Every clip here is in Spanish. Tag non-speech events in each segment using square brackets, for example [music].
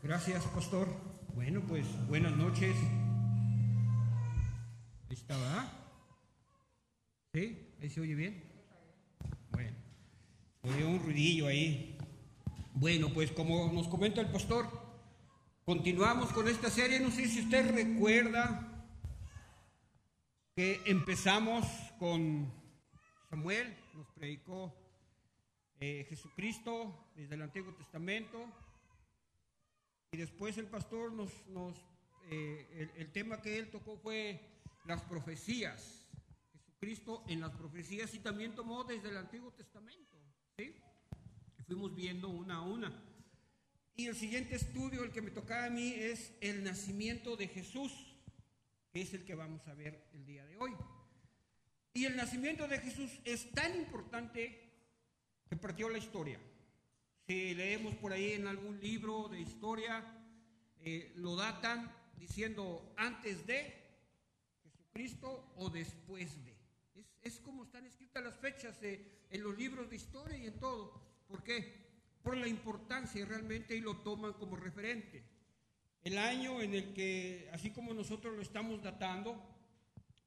Gracias, pastor. Bueno, pues buenas noches. Ahí está. ¿Sí? ¿Ahí se oye bien? Bueno, oye un ruidillo ahí. Bueno, pues como nos comenta el pastor, continuamos con esta serie. No sé si usted recuerda que empezamos con Samuel, nos predicó eh, Jesucristo desde el Antiguo Testamento. Y después el pastor nos, eh, el, tema que él tocó fue las profecías. Jesucristo en las profecías y también tomó desde el Antiguo Testamento. ¿sí? Fuimos viendo una a una. Y el siguiente estudio, el que me tocaba a mí, es el nacimiento de Jesús, que es el que vamos a ver el día de hoy. Y el nacimiento de Jesús es tan importante que partió la historia. Si leemos por ahí en algún libro de historia, eh, lo datan diciendo antes de Jesucristo o después de. Es, como están escritas las fechas en los libros de historia y en todo. ¿Por qué? Por la importancia realmente y lo toman como referente. El año en el que, así como nosotros lo estamos datando,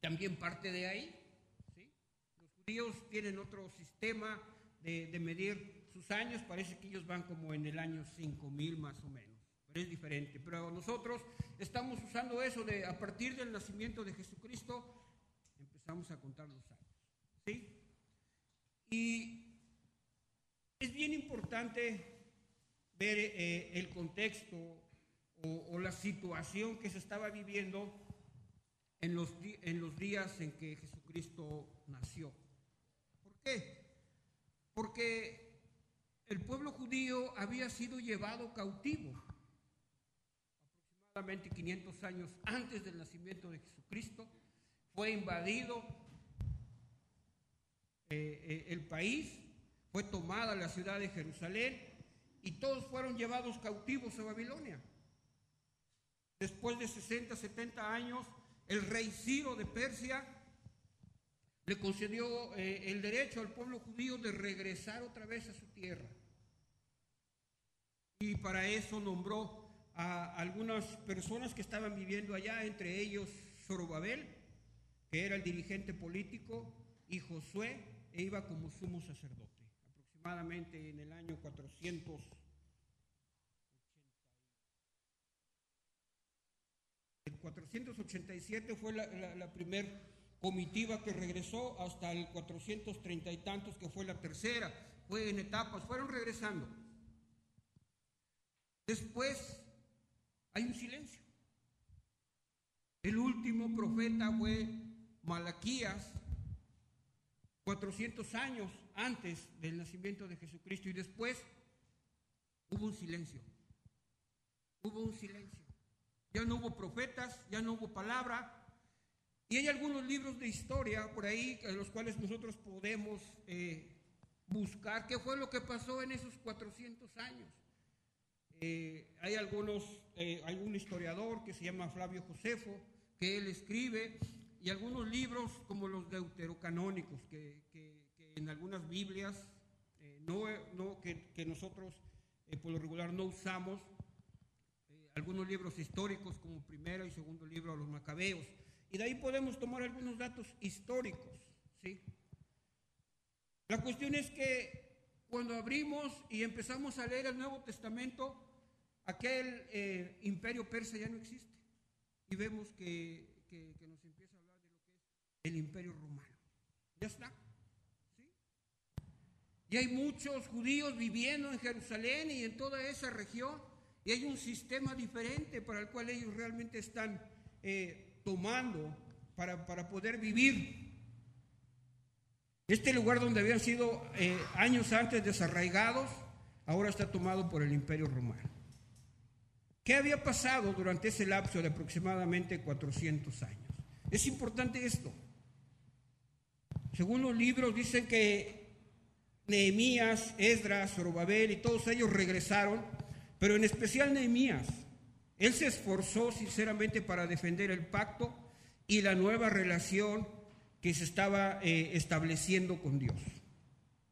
también parte de ahí. Los judíos tienen otro sistema de, de medir sus años, parece que ellos van como en el año 5000 más o menos, pero es diferente. Pero nosotros estamos usando eso de a partir del nacimiento de Jesucristo, empezamos a contar los años. ¿Sí? Y es bien importante ver eh, el contexto o, o, la situación que se estaba viviendo en los, en los días en que Jesucristo nació. ¿Por qué? Porque el pueblo judío había sido llevado cautivo aproximadamente 500 años antes del nacimiento de Jesucristo. Fue invadido eh, eh, el país, fue tomada la ciudad de Jerusalén y todos fueron llevados cautivos a Babilonia. Después de 60, 70 años, el rey Ciro de Persia le concedió eh, el derecho al pueblo judío de regresar otra vez a su tierra y para eso nombró a algunas personas que estaban viviendo allá, entre ellos Zorobabel, que era el dirigente político, y Josué, e iba como sumo sacerdote, aproximadamente en el año 400. El 487 fue la, la, la primera comitiva que regresó hasta el 430 y tantos que fue la tercera, fue en etapas, fueron regresando. Después hay un silencio. El último profeta fue Malaquías, 400 años antes del nacimiento de Jesucristo y después hubo un silencio. Hubo un silencio. Ya no hubo profetas, ya no hubo palabra. Y hay algunos libros de historia por ahí en los cuales nosotros podemos eh, buscar qué fue lo que pasó en esos 400 años. Eh, hay algunos, eh, algún historiador que se llama Flavio Josefo, que él escribe, y algunos libros como los deuterocanónicos, que, que, en algunas Biblias eh, no, no, que, que, nosotros por lo regular no usamos, algunos libros históricos como primero y segundo libro de los macabeos, y de ahí podemos tomar algunos datos históricos, ¿sí? La cuestión es que cuando abrimos y empezamos a leer el Nuevo Testamento, aquel eh, imperio persa ya no existe. Y vemos que, nos empieza a hablar de lo que es el imperio romano. Ya está. Y hay muchos judíos viviendo en Jerusalén y en toda esa región. Y hay un sistema diferente para el cual ellos realmente están eh, tomando para, poder vivir. Este lugar donde habían sido eh, años antes desarraigados, ahora está tomado por el imperio romano. ¿Qué había pasado durante ese lapso de aproximadamente 400 años? Es importante esto. Según los libros dicen que Nehemías, Esdras, Zorobabel y todos ellos regresaron, pero en especial Nehemías. Él se esforzó sinceramente para defender el pacto y la nueva relación que se estaba eh, estableciendo con Dios.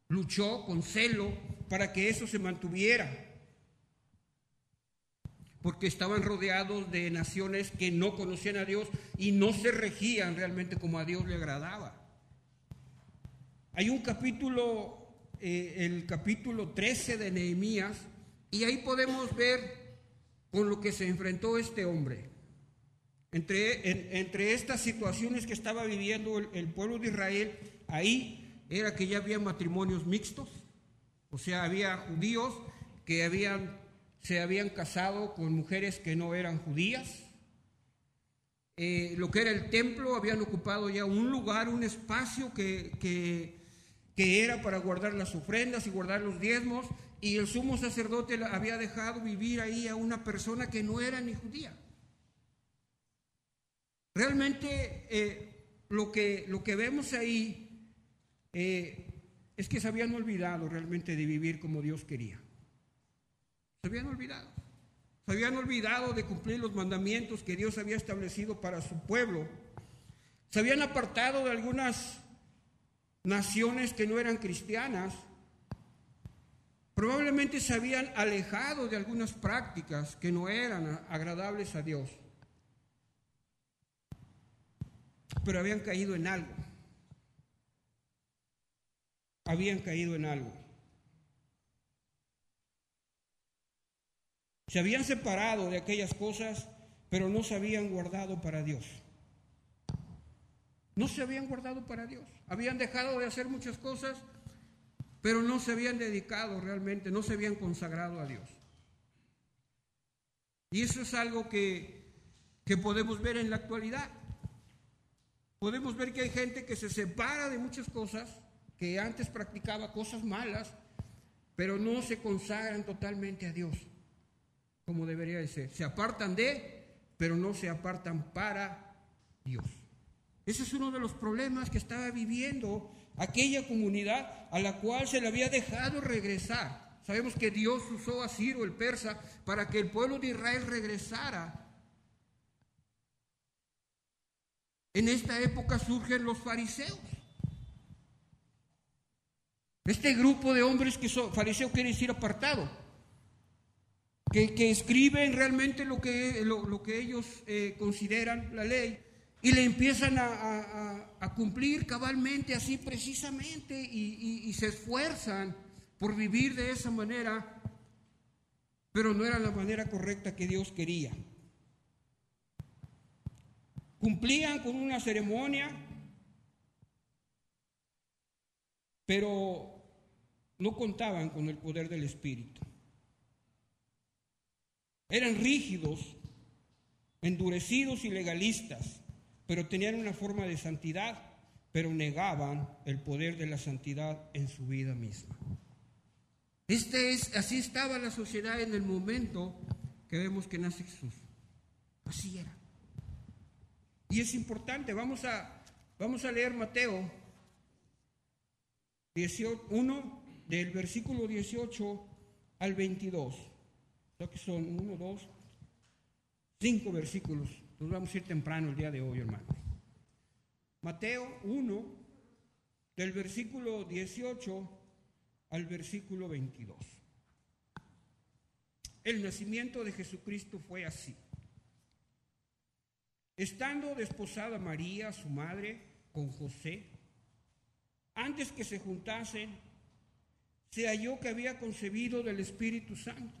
Luchó con celo para que eso se mantuviera. Porque estaban rodeados de naciones que no conocían a Dios y no se regían realmente como a Dios le agradaba. Hay un capítulo, eh, el capítulo 13 de Nehemías, y ahí podemos ver con lo que se enfrentó este hombre. Entre, entre estas situaciones que estaba viviendo el, el pueblo de Israel, ahí era que ya había matrimonios mixtos, o sea, había judíos que habían se habían casado con mujeres que no eran judías. Eh, lo que era el templo, habían ocupado ya un lugar, un espacio que, que, era para guardar las ofrendas y guardar los diezmos, y el sumo sacerdote había dejado vivir ahí a una persona que no era ni judía. Realmente eh, lo, que, lo que vemos ahí eh, es que se habían olvidado realmente de vivir como Dios quería. Se habían olvidado. Se habían olvidado de cumplir los mandamientos que Dios había establecido para su pueblo. Se habían apartado de algunas naciones que no eran cristianas. Probablemente se habían alejado de algunas prácticas que no eran agradables a Dios. Pero habían caído en algo. Habían caído en algo. Se habían separado de aquellas cosas, pero no se habían guardado para Dios. No se habían guardado para Dios. Habían dejado de hacer muchas cosas, pero no se habían dedicado realmente, no se habían consagrado a Dios. Y eso es algo que, que podemos ver en la actualidad. Podemos ver que hay gente que se separa de muchas cosas, que antes practicaba cosas malas, pero no se consagran totalmente a Dios como debería de ser. Se apartan de, pero no se apartan para Dios. Ese es uno de los problemas que estaba viviendo aquella comunidad a la cual se le había dejado regresar. Sabemos que Dios usó a Ciro el persa para que el pueblo de Israel regresara. En esta época surgen los fariseos. Este grupo de hombres que son fariseos quiere decir apartado que, escriben realmente lo que, lo, que ellos eh, consideran la ley y le empiezan a, cumplir cabalmente, así precisamente, y, y, se esfuerzan por vivir de esa manera, pero no era la manera correcta que Dios quería. Cumplían con una ceremonia, pero no contaban con el poder del Espíritu. Eran rígidos, endurecidos y legalistas, pero tenían una forma de santidad, pero negaban el poder de la santidad en su vida misma. Este es, así estaba la sociedad en el momento que vemos que nace Jesús. Así era. Y es importante, vamos a, vamos a leer Mateo 1 del versículo 18 al 22 que son uno, dos, cinco versículos. Nos vamos a ir temprano el día de hoy, hermano. Mateo 1, del versículo 18 al versículo 22. El nacimiento de Jesucristo fue así. Estando desposada María, su madre, con José, antes que se juntasen, se halló que había concebido del Espíritu Santo.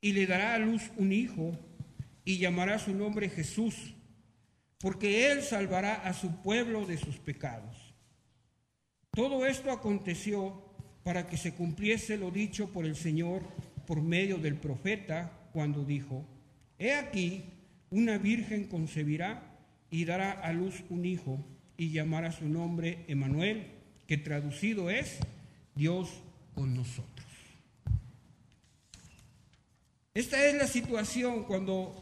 y le dará a luz un hijo y llamará su nombre Jesús, porque él salvará a su pueblo de sus pecados. Todo esto aconteció para que se cumpliese lo dicho por el Señor por medio del profeta cuando dijo, He aquí, una virgen concebirá y dará a luz un hijo y llamará su nombre Emanuel, que traducido es Dios con nosotros. Esta es la situación cuando,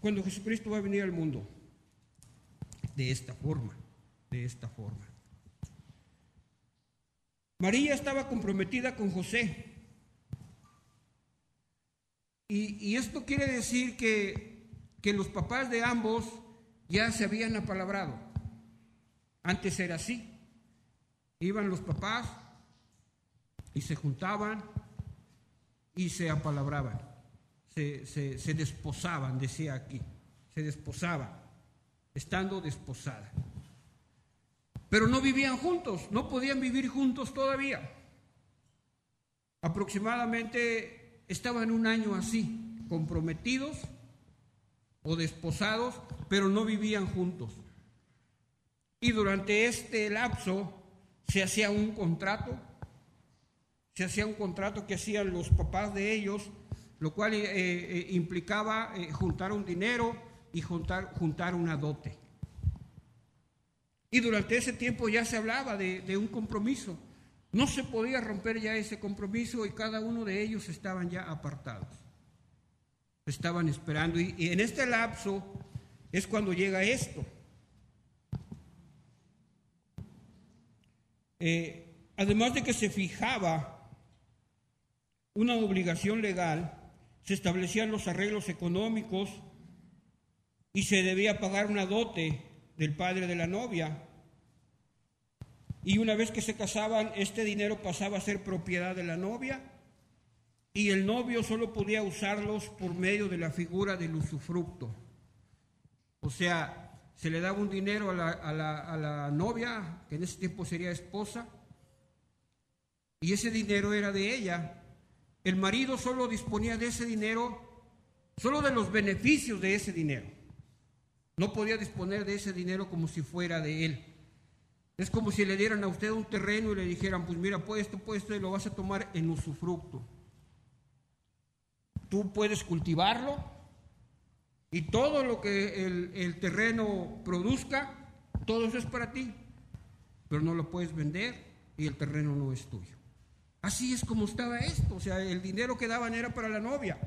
cuando Jesucristo va a venir al mundo. De esta forma, de esta forma. María estaba comprometida con José. Y, esto quiere decir que, que los papás de ambos ya se habían apalabrado. Antes era así. Iban los papás y se juntaban y se apalabraban, se, se, desposaban, decía aquí, se desposaban, estando desposada. Pero no vivían juntos, no podían vivir juntos todavía. Aproximadamente estaban un año así, comprometidos o desposados, pero no vivían juntos. Y durante este lapso se hacía un contrato se hacía un contrato que hacían los papás de ellos, lo cual eh, eh, implicaba eh, juntar un dinero y juntar, juntar una dote. Y durante ese tiempo ya se hablaba de, un compromiso. No se podía romper ya ese compromiso y cada uno de ellos estaban ya apartados. Estaban esperando. Y, y en este lapso es cuando llega esto. además de que se fijaba una obligación legal, se establecían los arreglos económicos y se debía pagar una dote del padre de la novia. Y una vez que se casaban, este dinero pasaba a ser propiedad de la novia y el novio solo podía usarlos por medio de la figura del usufructo. O sea, se le daba un dinero a la, a la, a la novia, que en ese tiempo sería esposa, y ese dinero era de ella, el marido solo disponía de ese dinero, solo de los beneficios de ese dinero. No podía disponer de ese dinero como si fuera de él. Es como si le dieran a usted un terreno y le dijeran, pues mira, pues esto, pues esto, y lo vas a tomar en usufructo. Tú puedes cultivarlo y todo lo que el, el terreno produzca, todo eso es para ti, pero no lo puedes vender y el terreno no es tuyo. Así es como estaba esto, o sea, el dinero que daban era para la novia.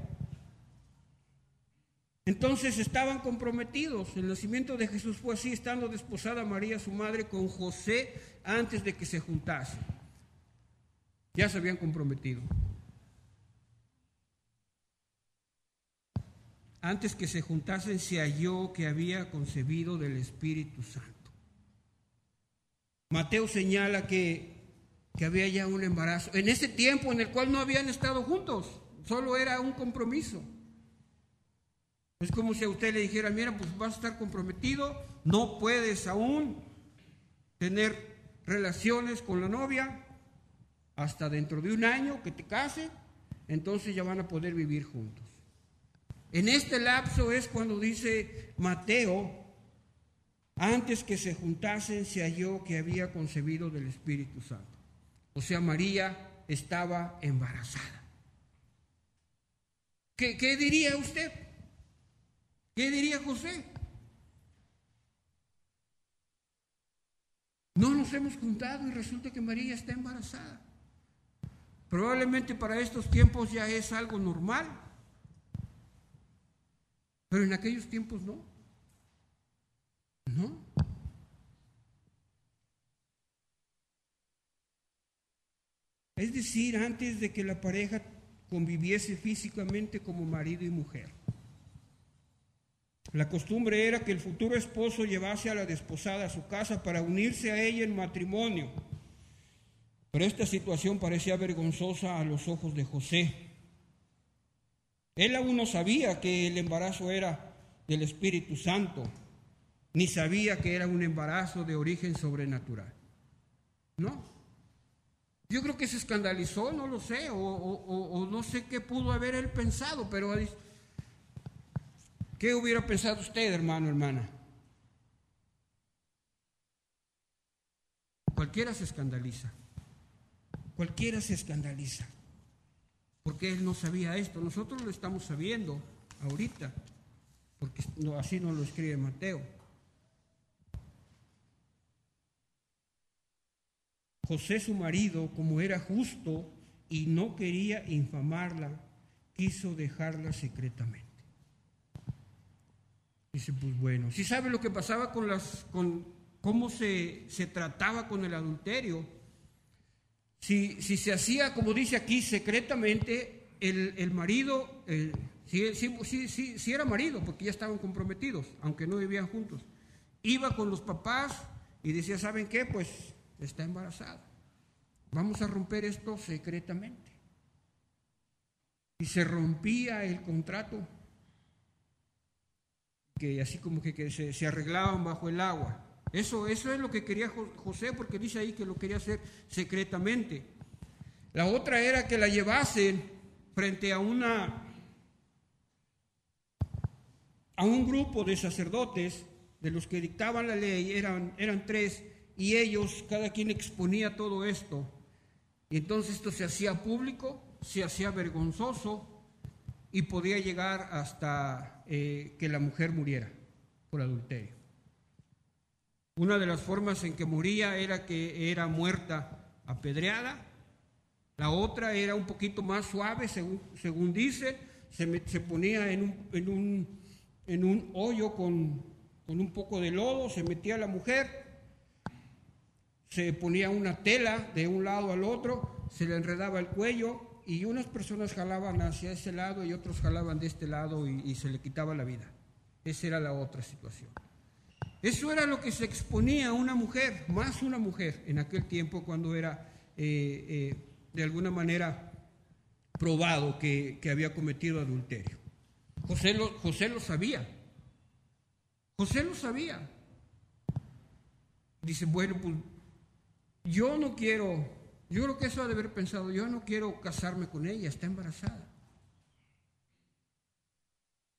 Entonces estaban comprometidos. El nacimiento de Jesús fue así, estando desposada María, su madre, con José antes de que se juntasen. Ya se habían comprometido. Antes que se juntasen se halló que había concebido del Espíritu Santo. Mateo señala que que había ya un embarazo, en ese tiempo en el cual no habían estado juntos, solo era un compromiso. Es como si a usted le dijera, mira, pues vas a estar comprometido, no puedes aún tener relaciones con la novia hasta dentro de un año que te case, entonces ya van a poder vivir juntos. En este lapso es cuando dice Mateo, antes que se juntasen se halló que había concebido del Espíritu Santo. O sea, María estaba embarazada. ¿Qué, diría usted? ¿Qué diría José? No nos hemos juntado y resulta que María está embarazada. Probablemente para estos tiempos ya es algo normal, pero en aquellos tiempos no. ¿No? Es decir, antes de que la pareja conviviese físicamente como marido y mujer. La costumbre era que el futuro esposo llevase a la desposada a su casa para unirse a ella en matrimonio. Pero esta situación parecía vergonzosa a los ojos de José. Él aún no sabía que el embarazo era del Espíritu Santo, ni sabía que era un embarazo de origen sobrenatural. No. Yo creo que se escandalizó, no lo sé, o, no sé qué pudo haber él pensado, pero ¿qué hubiera pensado usted, hermano, hermana? Cualquiera se escandaliza, cualquiera se escandaliza, porque él no sabía esto, nosotros lo estamos sabiendo ahorita, porque así nos lo escribe Mateo. José su marido, como era justo y no quería infamarla, quiso dejarla secretamente. Dice, pues bueno, si sabe lo que pasaba con las, con cómo se, se trataba con el adulterio, si, si, se hacía, como dice aquí, secretamente, el, el marido, si, si, si, era marido, porque ya estaban comprometidos, aunque no vivían juntos, iba con los papás y decía, ¿saben qué? Pues está embarazada. Vamos a romper esto secretamente. Y se rompía el contrato, que así como que, se, arreglaban bajo el agua. Eso, eso es lo que quería José, porque dice ahí que lo quería hacer secretamente. La otra era que la llevasen frente a una a un grupo de sacerdotes de los que dictaban la ley, eran, eran tres, y ellos, cada quien exponía todo esto. Y entonces esto se hacía público, se hacía vergonzoso y podía llegar hasta eh, que la mujer muriera por adulterio. Una de las formas en que moría era que era muerta apedreada, la otra era un poquito más suave, según, según dice, se, se ponía en un, en, un, en un hoyo con con un poco de lodo, se metía la mujer, se ponía una tela de un lado al otro, se le enredaba el cuello y unas personas jalaban hacia ese lado y otros jalaban de este lado y, se le quitaba la vida. Esa era la otra situación. Eso era lo que se exponía a una mujer, más una mujer, en aquel tiempo cuando era eh, eh, de alguna manera probado que, había cometido adulterio. José José lo sabía, José lo sabía. Dice, bueno, pues yo no quiero, yo creo que eso ha de haber pensado, yo no quiero casarme con ella, está embarazada.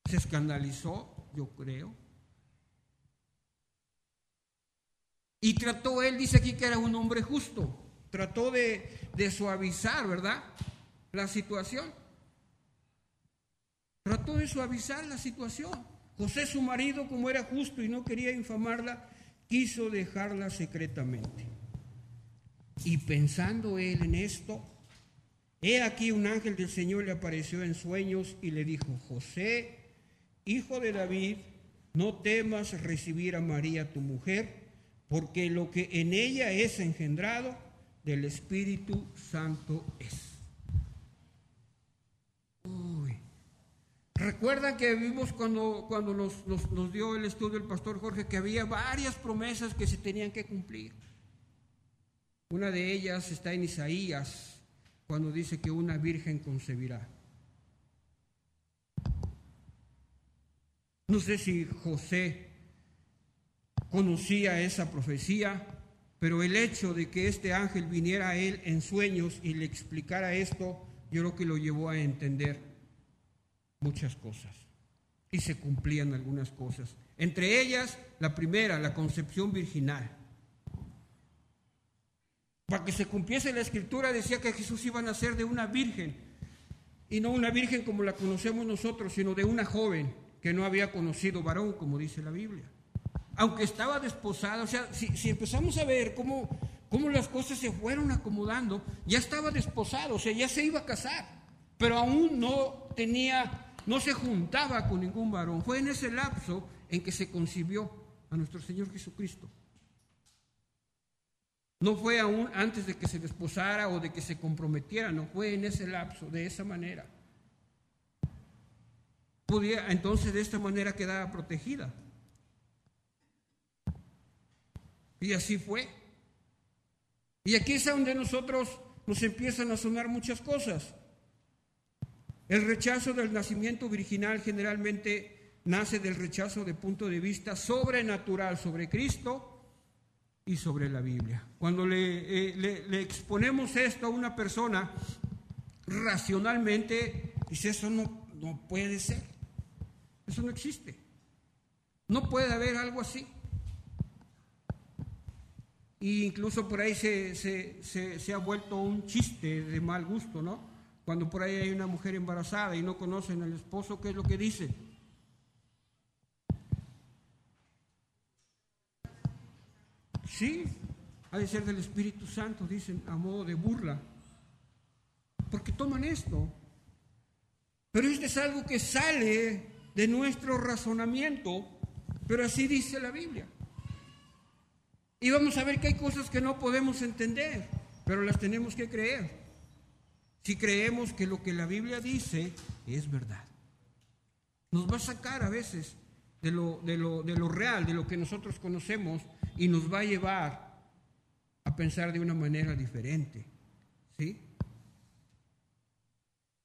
Se escandalizó, yo creo. Y trató, él dice aquí que era un hombre justo, trató de, de suavizar, ¿verdad? La situación. Trató de suavizar la situación. José su marido, como era justo y no quería infamarla, quiso dejarla secretamente. Y pensando él en esto, he aquí un ángel del Señor le apareció en sueños y le dijo, José, hijo de David, no temas recibir a María tu mujer, porque lo que en ella es engendrado del Espíritu Santo es. Recuerdan que vimos cuando, cuando nos, nos, dio el estudio el pastor Jorge que había varias promesas que se tenían que cumplir. Una de ellas está en Isaías, cuando dice que una virgen concebirá. No sé si José conocía esa profecía, pero el hecho de que este ángel viniera a él en sueños y le explicara esto, yo creo que lo llevó a entender muchas cosas y se cumplían algunas cosas. Entre ellas, la primera, la concepción virginal. Para que se cumpliese la escritura decía que Jesús iba a nacer de una virgen, y no una virgen como la conocemos nosotros, sino de una joven que no había conocido varón, como dice la Biblia. Aunque estaba desposada, o sea, si, si empezamos a ver cómo, cómo las cosas se fueron acomodando, ya estaba desposado, o sea, ya se iba a casar, pero aún no tenía no se juntaba con ningún varón. Fue en ese lapso en que se concibió a nuestro Señor Jesucristo. No fue aún antes de que se desposara o de que se comprometiera, no fue en ese lapso, de esa manera. Podía entonces de esta manera quedaba protegida. Y así fue. Y aquí es donde nosotros nos empiezan a sonar muchas cosas. El rechazo del nacimiento virginal generalmente nace del rechazo de punto de vista sobrenatural sobre Cristo y sobre la Biblia. Cuando le, eh, exponemos esto a una persona, racionalmente dice, eso no, no puede ser, eso no existe, no puede haber algo así. E incluso por ahí se, se ha vuelto un chiste de mal gusto, ¿no? Cuando por ahí hay una mujer embarazada y no conocen al esposo, ¿qué es lo que dice? Sí, ha de ser del Espíritu Santo, dicen a modo de burla. Porque toman esto. Pero esto es algo que sale de nuestro razonamiento, pero así dice la Biblia. Y vamos a ver que hay cosas que no podemos entender, pero las tenemos que creer. Si creemos que lo que la Biblia dice es verdad. Nos va a sacar a veces de lo, de lo, de lo real, de lo que nosotros conocemos, y nos va a llevar a pensar de una manera diferente. ¿Sí?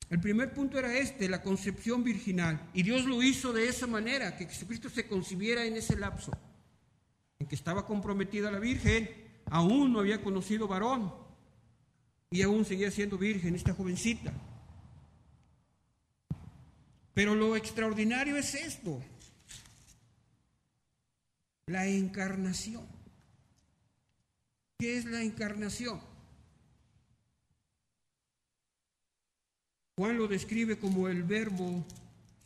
El primer punto era este, la concepción virginal. Y Dios lo hizo de esa manera, que Jesucristo se concibiera en ese lapso, en que estaba comprometida la Virgen, aún no había conocido varón, y aún seguía siendo virgen esta jovencita. Pero lo extraordinario es esto, la encarnación. ¿Qué es la encarnación? Juan lo describe como el verbo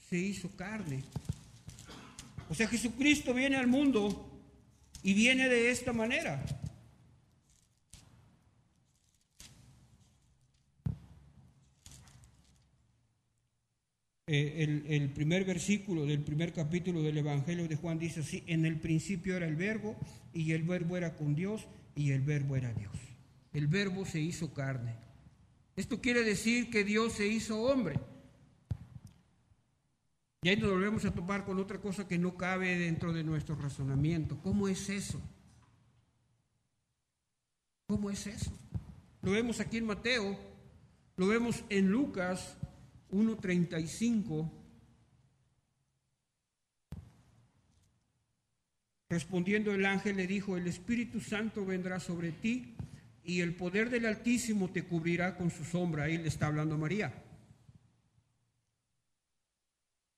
se hizo carne. O sea, Jesucristo viene al mundo y viene de esta manera. Eh, el, el, primer versículo del primer capítulo del Evangelio de Juan dice así, en el principio era el verbo y el verbo era con Dios y el verbo era Dios. El verbo se hizo carne. Esto quiere decir que Dios se hizo hombre. Y ahí nos volvemos a topar con otra cosa que no cabe dentro de nuestro razonamiento. ¿Cómo es eso? ¿Cómo es eso? Lo vemos aquí en Mateo, lo vemos en Lucas 1.35. Respondiendo el ángel le dijo, el Espíritu Santo vendrá sobre ti y el poder del Altísimo te cubrirá con su sombra. Ahí le está hablando María.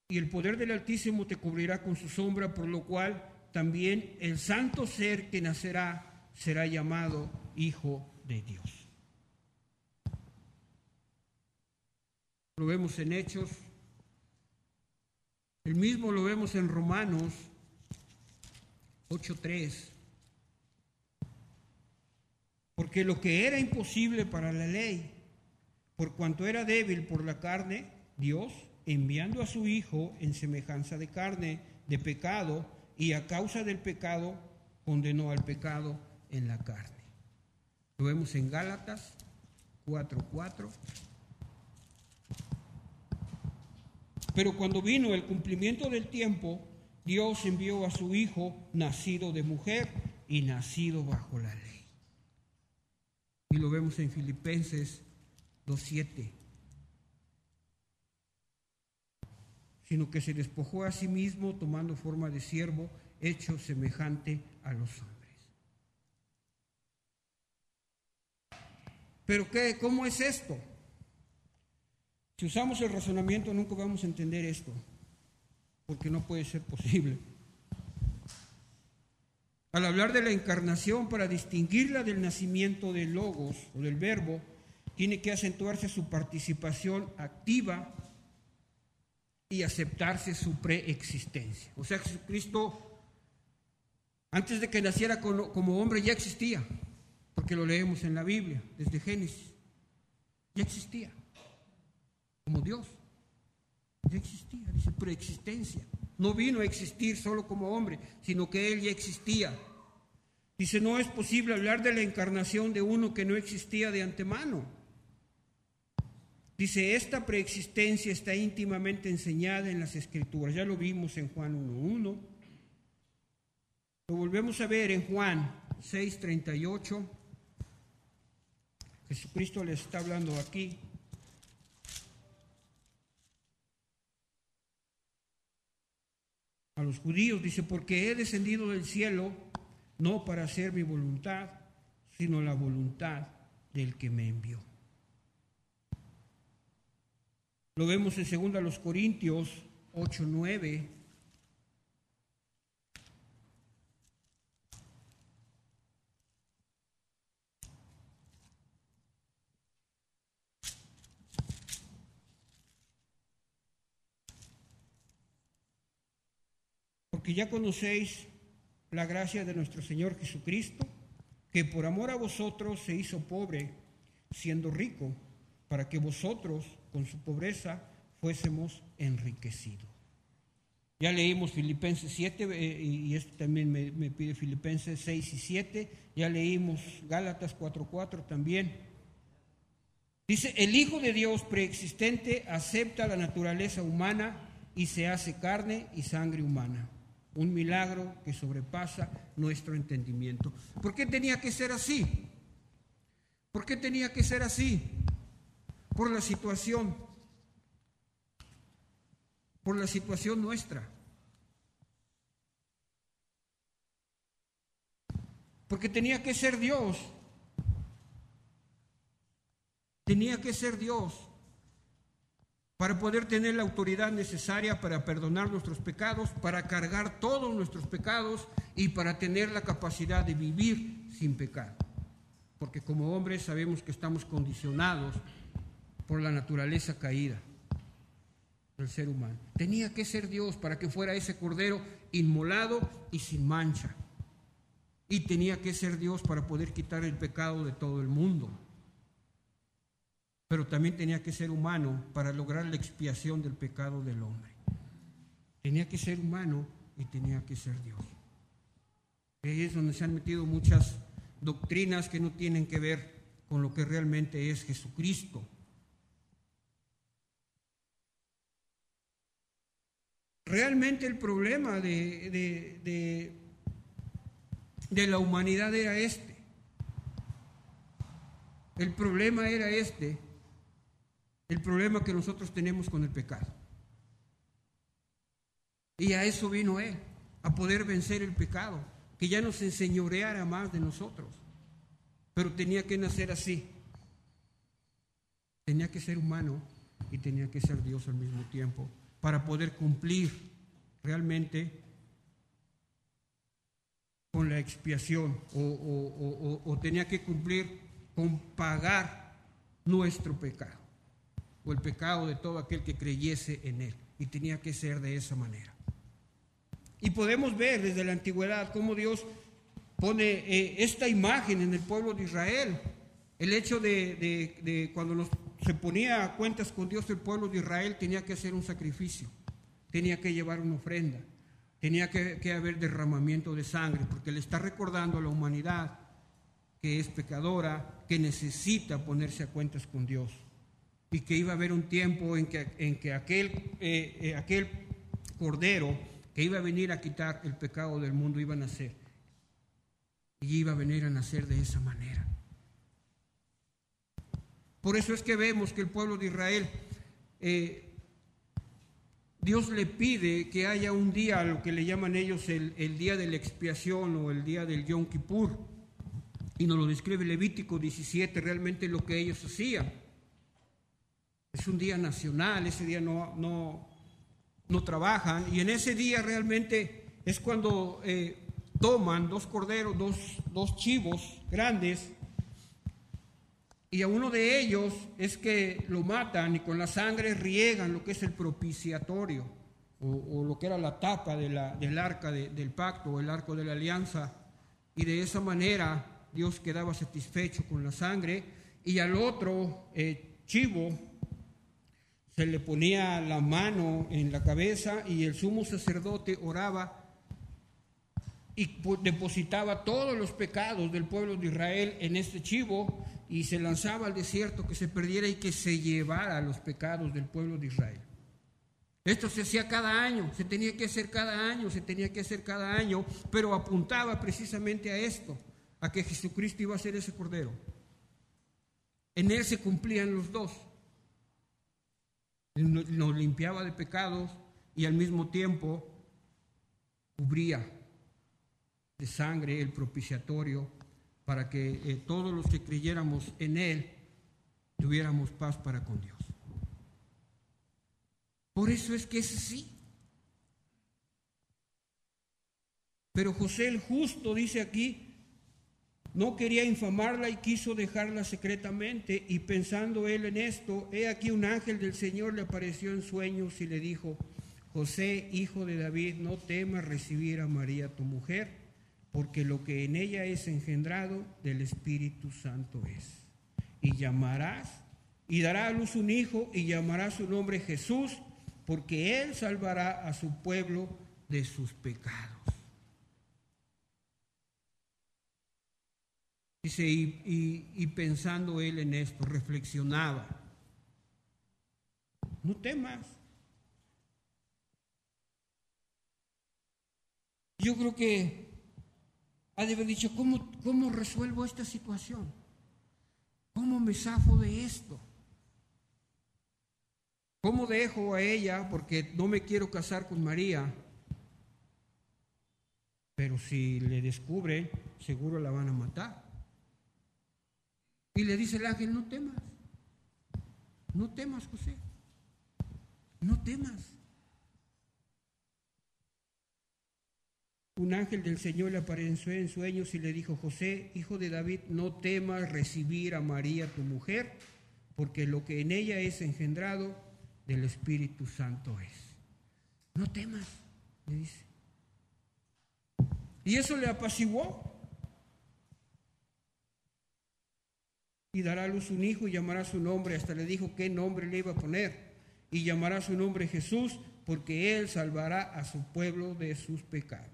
Y el poder del Altísimo te cubrirá con su sombra, por lo cual también el santo ser que nacerá será llamado Hijo de Dios. Lo vemos en Hechos, el mismo lo vemos en Romanos 8.3. Porque lo que era imposible para la ley, por cuanto era débil por la carne, Dios, enviando a su Hijo en semejanza de carne, de pecado, y a causa del pecado, condenó al pecado en la carne. Lo vemos en Gálatas 4:4. Pero cuando vino el cumplimiento del tiempo, Dios envió a su Hijo, nacido de mujer y nacido bajo la ley. Y lo vemos en Filipenses 2.7. Sino que se despojó a sí mismo tomando forma de siervo, hecho semejante a los hombres. Pero ¿qué? ¿Cómo es esto? Si usamos el razonamiento nunca vamos a entender esto, porque no puede ser posible. Al hablar de la encarnación, para distinguirla del nacimiento del logos o del verbo, tiene que acentuarse su participación activa y aceptarse su preexistencia. O sea, Jesucristo, antes de que naciera como hombre, ya existía, porque lo leemos en la Biblia, desde Génesis. Ya existía, como Dios. Ya existía, dice preexistencia. No vino a existir solo como hombre, sino que Él ya existía. Dice, no es posible hablar de la encarnación de uno que no existía de antemano. Dice, esta preexistencia está íntimamente enseñada en las escrituras. Ya lo vimos en Juan 1.1. Lo volvemos a ver en Juan 6.38. Jesucristo le está hablando aquí. A los judíos, dice, porque he descendido del cielo no para hacer mi voluntad, sino la voluntad del que me envió. Lo vemos en 2 Corintios 8, 9. Porque ya conocéis la gracia de nuestro Señor Jesucristo, que por amor a vosotros se hizo pobre, siendo rico, para que vosotros, con su pobreza, fuésemos enriquecidos. Ya leímos Filipenses 7 eh, y este también me, me, pide Filipenses 6 y 7. Ya leímos Gálatas 4.4 también. Dice, el Hijo de Dios preexistente acepta la naturaleza humana y se hace carne y sangre humana. Un milagro que sobrepasa nuestro entendimiento. ¿Por qué tenía que ser así? ¿Por qué tenía que ser así? Por la situación por la situación nuestra. Porque tenía que ser Dios. Tenía que ser Dios para poder tener la autoridad necesaria para perdonar nuestros pecados, para cargar todos nuestros pecados y para tener la capacidad de vivir sin pecado. Porque como hombres sabemos que estamos condicionados por la naturaleza caída del ser humano. Tenía que ser Dios para que fuera ese cordero inmolado y sin mancha. Y tenía que ser Dios para poder quitar el pecado de todo el mundo. Pero también tenía que ser humano para lograr la expiación del pecado del hombre. Tenía que ser humano y tenía que ser Dios. Ahí es donde se han metido muchas doctrinas que no tienen que ver con lo que realmente es Jesucristo. realmente el problema de, de, la humanidad era este. El problema era este, el problema que nosotros tenemos con el pecado. Y a eso vino Él, a poder vencer el pecado, que ya nos enseñoreara más de nosotros. Pero tenía que nacer así. Tenía que ser humano y tenía que ser Dios al mismo tiempo para poder cumplir realmente con la expiación o, tenía que cumplir con pagar nuestro pecado o el pecado de todo aquel que creyese en él. Y tenía que ser de esa manera. Y podemos ver desde la antigüedad cómo Dios pone eh, esta imagen en el pueblo de Israel. El hecho de, de cuando se ponía a cuentas con Dios el pueblo de Israel, tenía que hacer un sacrificio, tenía que llevar una ofrenda, tenía que, haber derramamiento de sangre, porque le está recordando a la humanidad que es pecadora, que necesita ponerse a cuentas con Dios y que iba a haber un tiempo en que, en que aquel, eh, eh, aquel cordero que iba a venir a quitar el pecado del mundo iba a nacer y iba a venir a nacer de esa manera. Por eso es que vemos que el pueblo de Israel, eh, Dios le pide que haya un día, lo que le llaman ellos el, día de la expiación o el día del Yom Kippur, y nos lo describe Levítico 17, realmente lo que ellos hacían. Es un día nacional, ese día no, no, no trabajan, y en ese día realmente es cuando eh, toman dos corderos, dos, dos chivos grandes, y a uno de ellos es que lo matan y con la sangre riegan lo que es el propiciatorio, o, lo que era la tapa de la, del arca del pacto o el arco de la alianza. Y de esa manera Dios quedaba satisfecho con la sangre. Y al otro eh, chivo se le ponía la mano en la cabeza y el sumo sacerdote oraba y depositaba todos los pecados del pueblo de Israel en este chivo y se lanzaba al desierto que se perdiera y que se llevara los pecados del pueblo de Israel. Esto se hacía cada año, se tenía que hacer cada año, se tenía que hacer cada año, pero apuntaba precisamente a esto, a que Jesucristo iba a ser ese cordero. En él se cumplían los dos. Nos limpiaba de pecados y al mismo tiempo cubría de sangre el propiciatorio para que eh, todos los que creyéramos en Él tuviéramos paz para con Dios. Por eso es que es así. Pero José el justo dice aquí, no quería infamarla y quiso dejarla secretamente, y pensando él en esto, he aquí un ángel del Señor le apareció en sueños y le dijo, José, hijo de David, no temas recibir a María tu mujer porque lo que en ella es engendrado del Espíritu Santo es. Y llamarás y dará a luz un hijo y llamará su nombre Jesús, porque él salvará a su pueblo de sus pecados. Dice, y, pensando él en esto, reflexionaba, no temas. Yo creo que ha de haber dicho, ¿cómo, ¿cómo resuelvo esta situación? ¿Cómo me zafo de esto? ¿Cómo dejo a ella porque no me quiero casar con María? Pero si le descubre, seguro la van a matar. Y le dice el ángel, no temas, no temas, José, no temas. Un ángel del Señor le apareció en sueños y le dijo, José, hijo de David, no temas recibir a María tu mujer, porque lo que en ella es engendrado del Espíritu Santo es. No temas, le dice. Y eso le apaciguó. Y dará a luz un hijo y llamará su nombre. Hasta le dijo qué nombre le iba a poner. Y llamará su nombre Jesús, porque él salvará a su pueblo de sus pecados.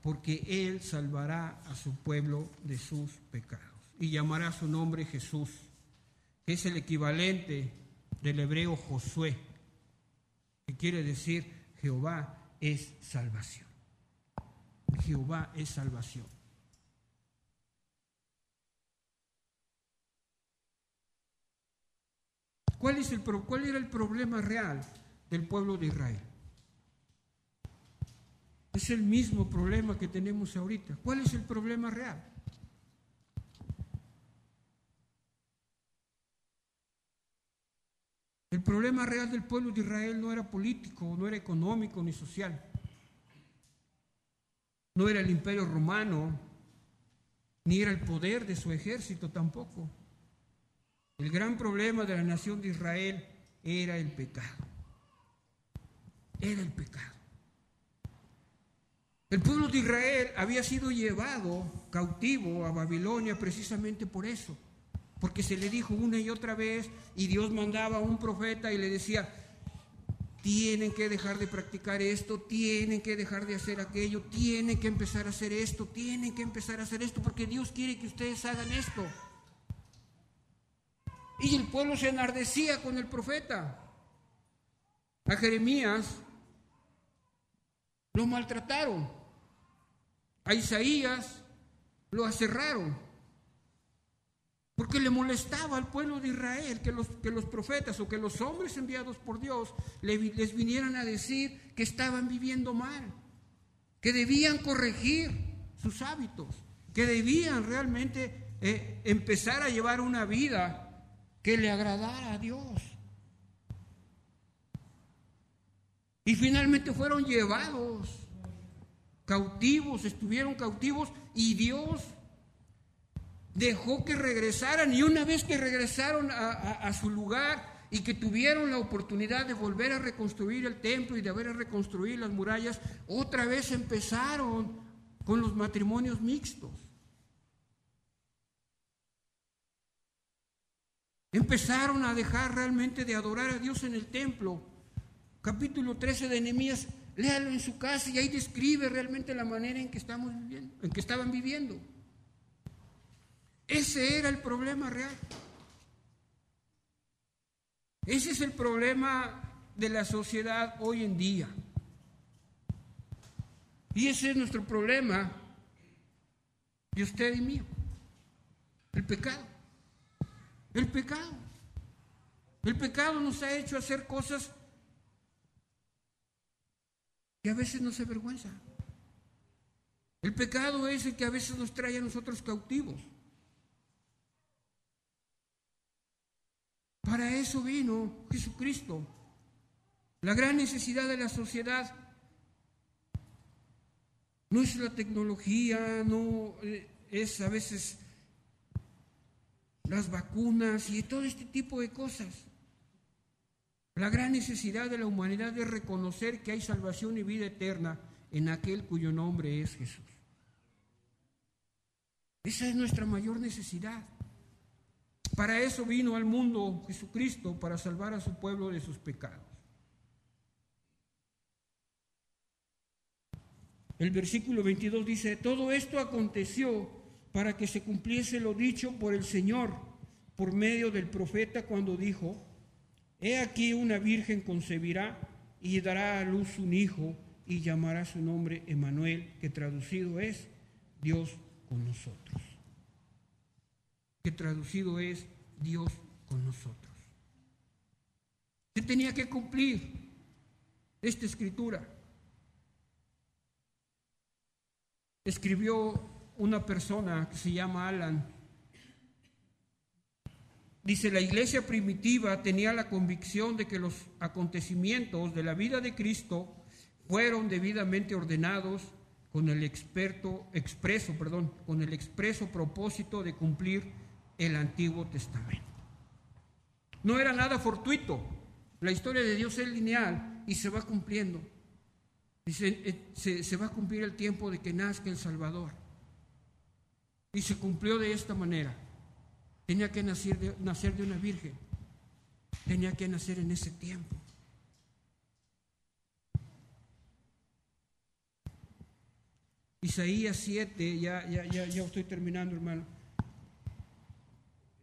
Porque él salvará a su pueblo de sus pecados. Y llamará su nombre Jesús que es el equivalente del hebreo Josué, que quiere decir Jehová es salvación. Jehová es salvación. ¿Cuál, es el, ¿Cuál era el problema real del pueblo de Israel? Es el mismo problema que tenemos ahorita. ¿Cuál es el problema real? El problema real del pueblo de Israel no era político, no era económico ni social. No era el imperio romano, ni era el poder de su ejército tampoco. El gran problema de la nación de Israel era el pecado. Era el pecado. El pueblo de Israel había sido llevado cautivo a Babilonia precisamente por eso porque se le dijo una y otra vez y Dios mandaba a un profeta y le decía, tienen que dejar de practicar esto, tienen que dejar de hacer aquello, tienen que empezar a hacer esto, tienen que empezar a hacer esto, porque Dios quiere que ustedes hagan esto. Y el pueblo se enardecía con el profeta. A Jeremías lo maltrataron. A Isaías lo aserraron. Porque le molestaba al pueblo de Israel que los, que los profetas o que los hombres enviados por Dios les vinieran a decir que estaban viviendo mal, que debían corregir sus hábitos, que debían realmente eh, empezar a llevar una vida que le agradara a Dios. Y finalmente fueron llevados cautivos, estuvieron cautivos y Dios dejó que regresaran y una vez que regresaron a, su lugar y que tuvieron la oportunidad de volver a reconstruir el templo y de volver a reconstruir las murallas, otra vez empezaron con los matrimonios mixtos. Empezaron a dejar realmente de adorar a Dios en el templo. Capítulo 13 de Nehemías, léalo en su casa y ahí describe realmente la manera en que estamos viviendo, en que estaban viviendo. Ese era el problema real. Ese es el problema de la sociedad hoy en día. Y ese es nuestro problema, de usted y mío. El pecado. El pecado. El pecado nos ha hecho hacer cosas que a veces nos avergüenza. El pecado es el que a veces nos trae a nosotros cautivos. Para eso vino Jesucristo. La gran necesidad de la sociedad no es la tecnología, no eh, es a veces las vacunas y todo este tipo de cosas. La gran necesidad de la humanidad es reconocer que hay salvación y vida eterna en aquel cuyo nombre es Jesús. Esa es nuestra mayor necesidad. Para eso vino al mundo Jesucristo, para salvar a su pueblo de sus pecados. El versículo 22 dice, todo esto aconteció para que se cumpliese lo dicho por el Señor por medio del profeta cuando dijo, he aquí una virgen concebirá y dará a luz un hijo y llamará su nombre Emanuel, que traducido es Dios con nosotros. Que traducido es Dios con nosotros. Se tenía que cumplir esta escritura. Escribió una persona que se llama Alan. Dice, la iglesia primitiva tenía la convicción de que los acontecimientos de la vida de Cristo fueron debidamente ordenados con el experto, expreso, perdón, con el expreso propósito de cumplir el Antiguo Testamento. No era nada fortuito. La historia de Dios es lineal y se va cumpliendo. Dice, eh, se, se va a cumplir el tiempo de que nazca el Salvador. Y se cumplió de esta manera. Tenía que nacer de, nacer de una virgen. Tenía que nacer en ese tiempo. Isaías 7, ya, ya, ya, ya estoy terminando, hermano.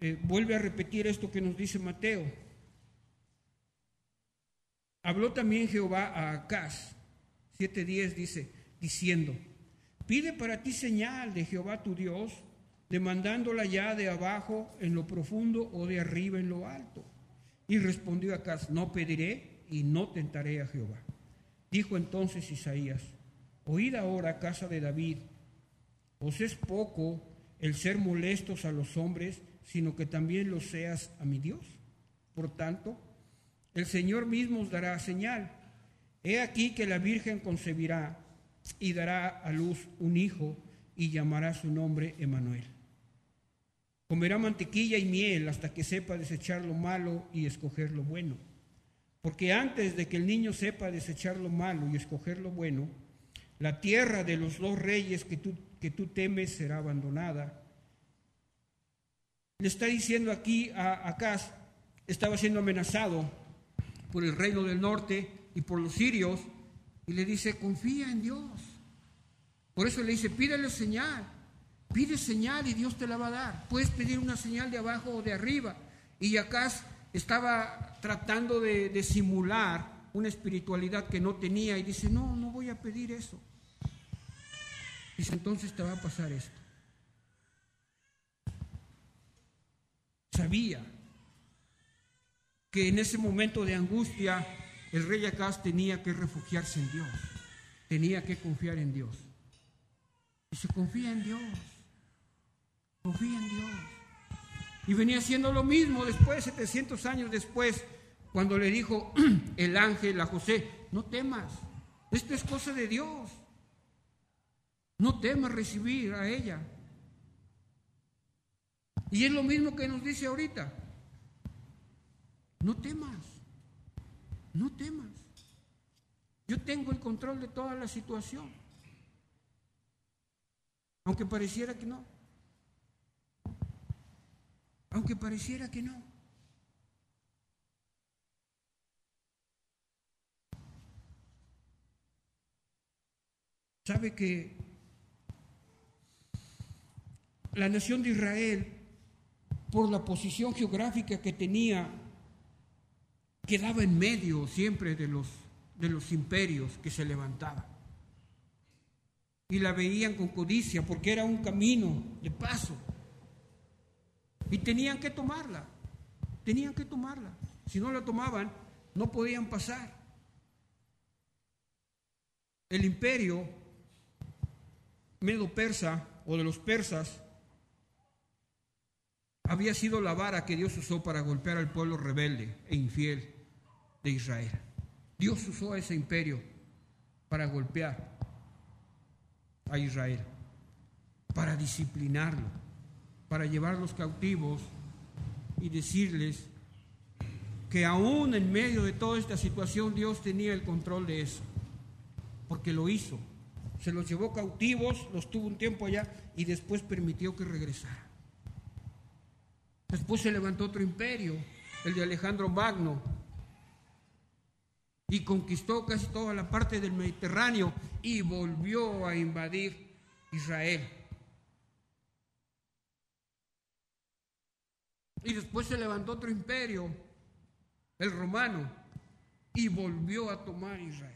Eh, vuelve a repetir esto que nos dice Mateo. Habló también Jehová a Acaz, 7.10 dice, diciendo, pide para ti señal de Jehová tu Dios, demandándola ya de abajo en lo profundo o de arriba en lo alto. Y respondió Acaz, no pediré y no tentaré a Jehová. Dijo entonces Isaías, oíd ahora, casa de David, os es poco el ser molestos a los hombres, sino que también lo seas a mi Dios. Por tanto, el Señor mismo os dará señal. He aquí que la Virgen concebirá y dará a luz un hijo y llamará su nombre Emanuel. Comerá mantequilla y miel hasta que sepa desechar lo malo y escoger lo bueno. Porque antes de que el niño sepa desechar lo malo y escoger lo bueno, la tierra de los dos reyes que tú, que tú temes será abandonada le está diciendo aquí a Acaz, estaba siendo amenazado por el reino del norte y por los sirios, y le dice, confía en Dios. Por eso le dice, pídele señal, pide señal y Dios te la va a dar. Puedes pedir una señal de abajo o de arriba. Y Acaz estaba tratando de, de simular una espiritualidad que no tenía y dice, no, no voy a pedir eso. Dice, entonces te va a pasar esto. sabía que en ese momento de angustia el rey Acaz tenía que refugiarse en Dios, tenía que confiar en Dios. Y se confía en Dios, confía en Dios. Y venía haciendo lo mismo después, 700 años después, cuando le dijo [clears throat] el ángel a José, no temas, esto es cosa de Dios, no temas recibir a ella, y es lo mismo que nos dice ahorita. No temas, no temas. Yo tengo el control de toda la situación. Aunque pareciera que no. Aunque pareciera que no. Sabe que la nación de Israel por la posición geográfica que tenía, quedaba en medio siempre de los, de los imperios que se levantaban. Y la veían con codicia porque era un camino de paso. Y tenían que tomarla, tenían que tomarla. Si no la tomaban, no podían pasar. El imperio medo-persa o de los persas había sido la vara que Dios usó para golpear al pueblo rebelde e infiel de Israel. Dios usó ese imperio para golpear a Israel, para disciplinarlo, para llevarlos cautivos y decirles que aún en medio de toda esta situación Dios tenía el control de eso, porque lo hizo, se los llevó cautivos, los tuvo un tiempo allá y después permitió que regresaran. Después se levantó otro imperio, el de Alejandro Magno, y conquistó casi toda la parte del Mediterráneo y volvió a invadir Israel. Y después se levantó otro imperio, el romano, y volvió a tomar Israel.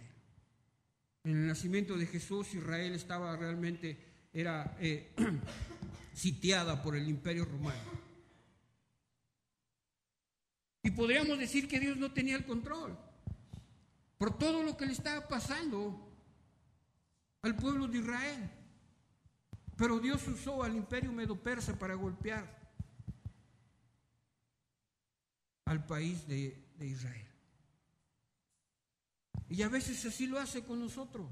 En el nacimiento de Jesús, Israel estaba realmente, era eh, [clears throat] sitiada por el imperio romano. Y podríamos decir que Dios no tenía el control por todo lo que le estaba pasando al pueblo de Israel. Pero Dios usó al imperio medo-persa para golpear al país de, de Israel. Y a veces así lo hace con nosotros.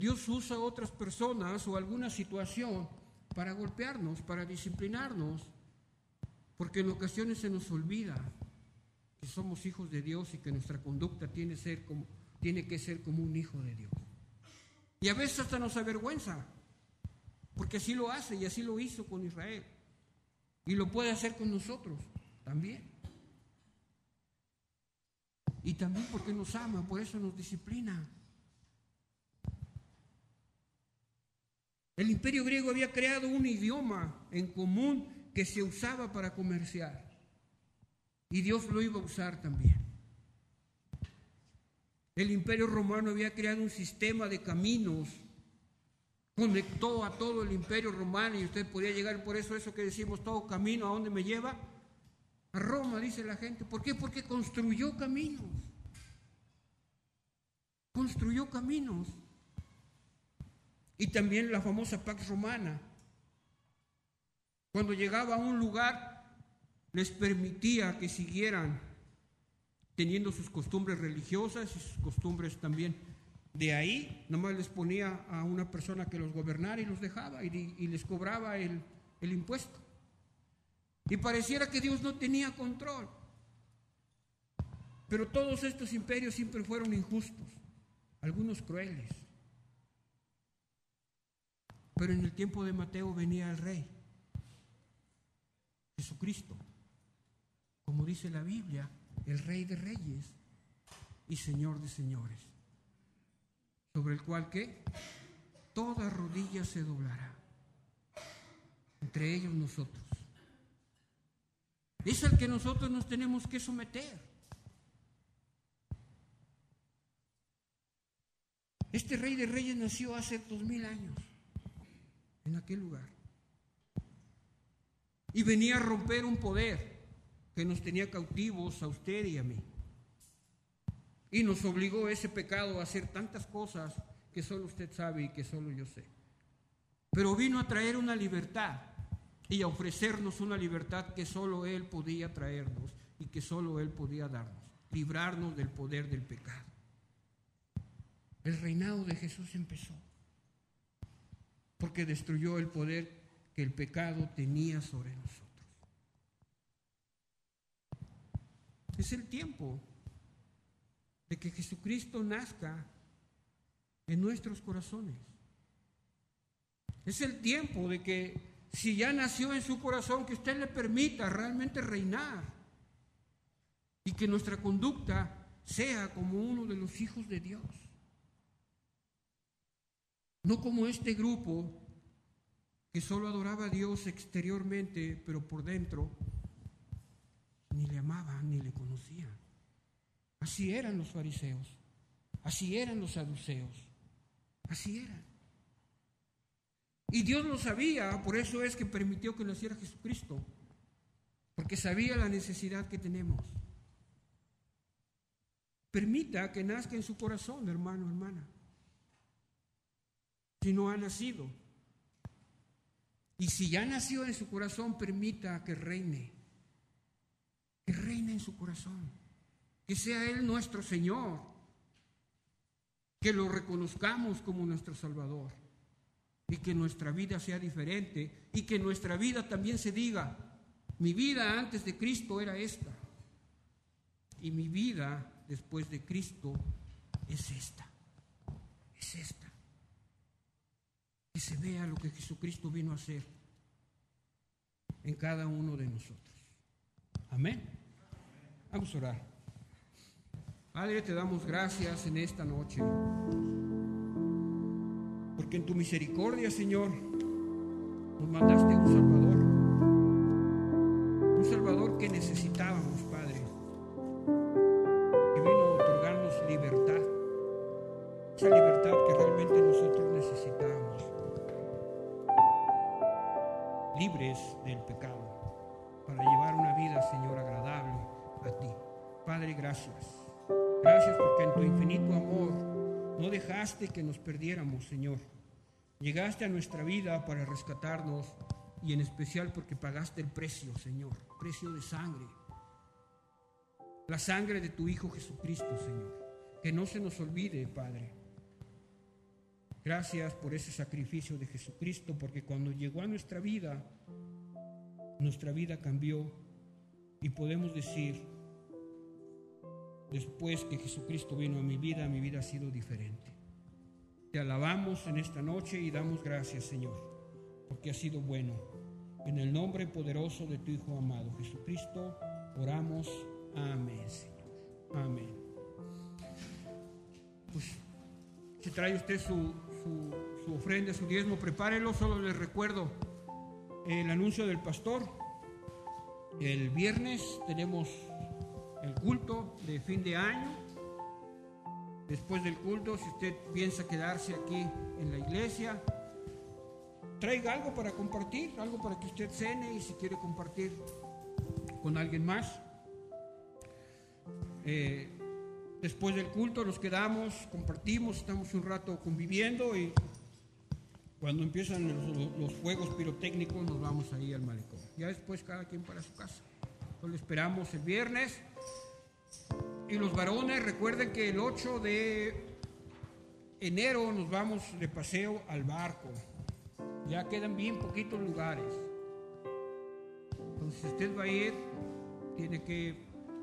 Dios usa a otras personas o alguna situación para golpearnos, para disciplinarnos, porque en ocasiones se nos olvida que somos hijos de Dios y que nuestra conducta tiene, que ser como un hijo de Dios. Y a veces hasta nos avergüenza, porque así lo hace y así lo hizo con Israel. Y lo puede hacer con nosotros también. Y también porque nos ama, por eso nos disciplina. El imperio griego había creado un idioma en común que se usaba para comerciar. Y Dios lo iba a usar también. El imperio romano había creado un sistema de caminos, conectó a todo el imperio romano y usted podía llegar por eso, eso que decimos, todo camino, ¿a dónde me lleva? A Roma, dice la gente. ¿Por qué? Porque construyó caminos. Construyó caminos. Y también la famosa Pax Romana. Cuando llegaba a un lugar, les permitía que siguieran teniendo sus costumbres religiosas y sus costumbres también. De ahí, nomás les ponía a una persona que los gobernara y los dejaba y, les cobraba el impuesto. Y pareciera que Dios no tenía control. Pero todos estos imperios siempre fueron injustos, algunos crueles. Pero en el tiempo de Mateo venía el rey, Jesucristo. Como dice la Biblia, el rey de reyes y señor de señores. Sobre el cual que toda rodilla se doblará. Entre ellos nosotros es al que nosotros nos tenemos que someter. Este rey de reyes nació hace dos mil años en aquel lugar. Y venía a romper un poder que nos tenía cautivos a usted y a mí. Y nos obligó ese pecado a hacer tantas cosas que solo usted sabe y que solo yo sé. Pero vino a traer una libertad y a ofrecernos una libertad que solo Él podía traernos y que solo Él podía darnos, librarnos del poder del pecado. El reinado de Jesús empezó porque destruyó el poder que el pecado tenía sobre nosotros. Es el tiempo de que Jesucristo nazca en nuestros corazones. Es el tiempo de que si ya nació en su corazón, que usted le permita realmente reinar y que nuestra conducta sea como uno de los hijos de Dios. No como este grupo que solo adoraba a Dios exteriormente, pero por dentro ni le amaban ni le conocían. Así eran los fariseos, así eran los saduceos, así eran. Y Dios lo sabía, por eso es que permitió que naciera Jesucristo, porque sabía la necesidad que tenemos. Permita que nazca en su corazón, hermano, hermana. Si no ha nacido. Y si ya nació en su corazón, permita que reine. Que reine en su corazón. Que sea Él nuestro Señor. Que lo reconozcamos como nuestro Salvador y que nuestra vida sea diferente y que nuestra vida también se diga, mi vida antes de Cristo era esta y mi vida después de Cristo es esta. es esta. Que se vea lo que Jesucristo vino a hacer en cada uno de nosotros. Amén. Vamos a orar. Padre, te damos gracias en esta noche. Porque en tu misericordia, Señor, nos mandaste un Salvador. Un Salvador que necesitábamos, Padre. Que vino a otorgarnos libertad. Esa libertad que realmente nosotros necesitábamos. Libres del pecado. Para llevar una vida, Señor, agradable a ti. Padre, gracias. Gracias porque en tu infinito amor no dejaste que nos perdiéramos, Señor. Llegaste a nuestra vida para rescatarnos y en especial porque pagaste el precio, Señor, precio de sangre. La sangre de tu Hijo Jesucristo, Señor. Que no se nos olvide, Padre. Gracias por ese sacrificio de Jesucristo, porque cuando llegó a nuestra vida, nuestra vida cambió y podemos decir, después que Jesucristo vino a mi vida, mi vida ha sido diferente. Te alabamos en esta noche y damos gracias, Señor, porque ha sido bueno. En el nombre poderoso de tu Hijo amado Jesucristo, oramos. Amén, Señor. Amén. Pues, si trae usted su, su ofrenda, su diezmo, prepárelo. Solo les recuerdo el anuncio del pastor. El viernes tenemos el culto de fin de año. Después del culto, si usted piensa quedarse aquí en la iglesia, traiga algo para compartir, algo para que usted cene y si quiere compartir con alguien más. Eh, después del culto nos quedamos, compartimos, estamos un rato conviviendo y cuando empiezan los, los fuegos pirotécnicos nos vamos ahí al malecón. Ya después cada quien para su casa. Lo esperamos el viernes. Y los varones, recuerden que el 8 de enero nos vamos de paseo al barco. Ya quedan bien poquitos lugares. Entonces, si usted va a ir, tiene que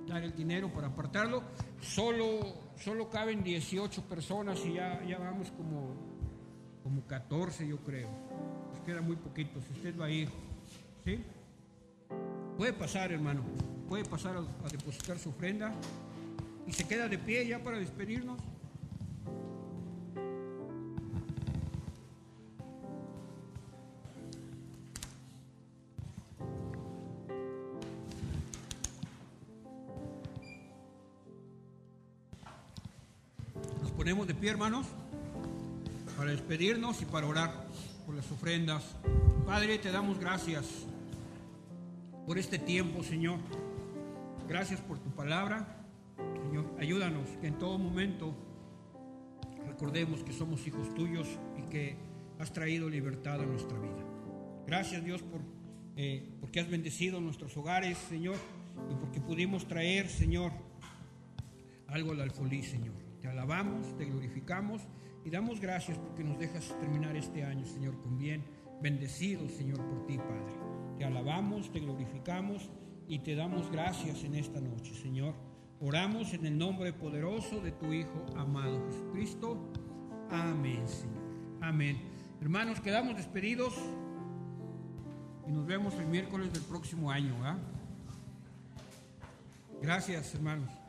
dar el dinero para apartarlo. Solo, solo caben 18 personas y ya, ya vamos como, como 14, yo creo. Nos queda muy poquito. Si usted va a ir, ¿sí? Puede pasar, hermano, puede pasar a, depositar su ofrenda y se queda de pie ya para despedirnos. Nos ponemos de pie, hermanos, para despedirnos y para orar por las ofrendas. Padre, te damos gracias por este tiempo, Señor. Gracias por tu palabra. Señor, ayúdanos que en todo momento recordemos que somos hijos tuyos y que has traído libertad a nuestra vida. Gracias Dios por, eh, porque has bendecido nuestros hogares, Señor, y porque pudimos traer, Señor, algo al alfolí, Señor. Te alabamos, te glorificamos y damos gracias porque nos dejas terminar este año, Señor, con bien. Bendecido, Señor, por ti, Padre. Te alabamos, te glorificamos y te damos gracias en esta noche, Señor. Oramos en el nombre poderoso de tu Hijo amado Jesucristo. Amén, Señor. Amén. Hermanos, quedamos despedidos y nos vemos el miércoles del próximo año. Gracias, hermanos.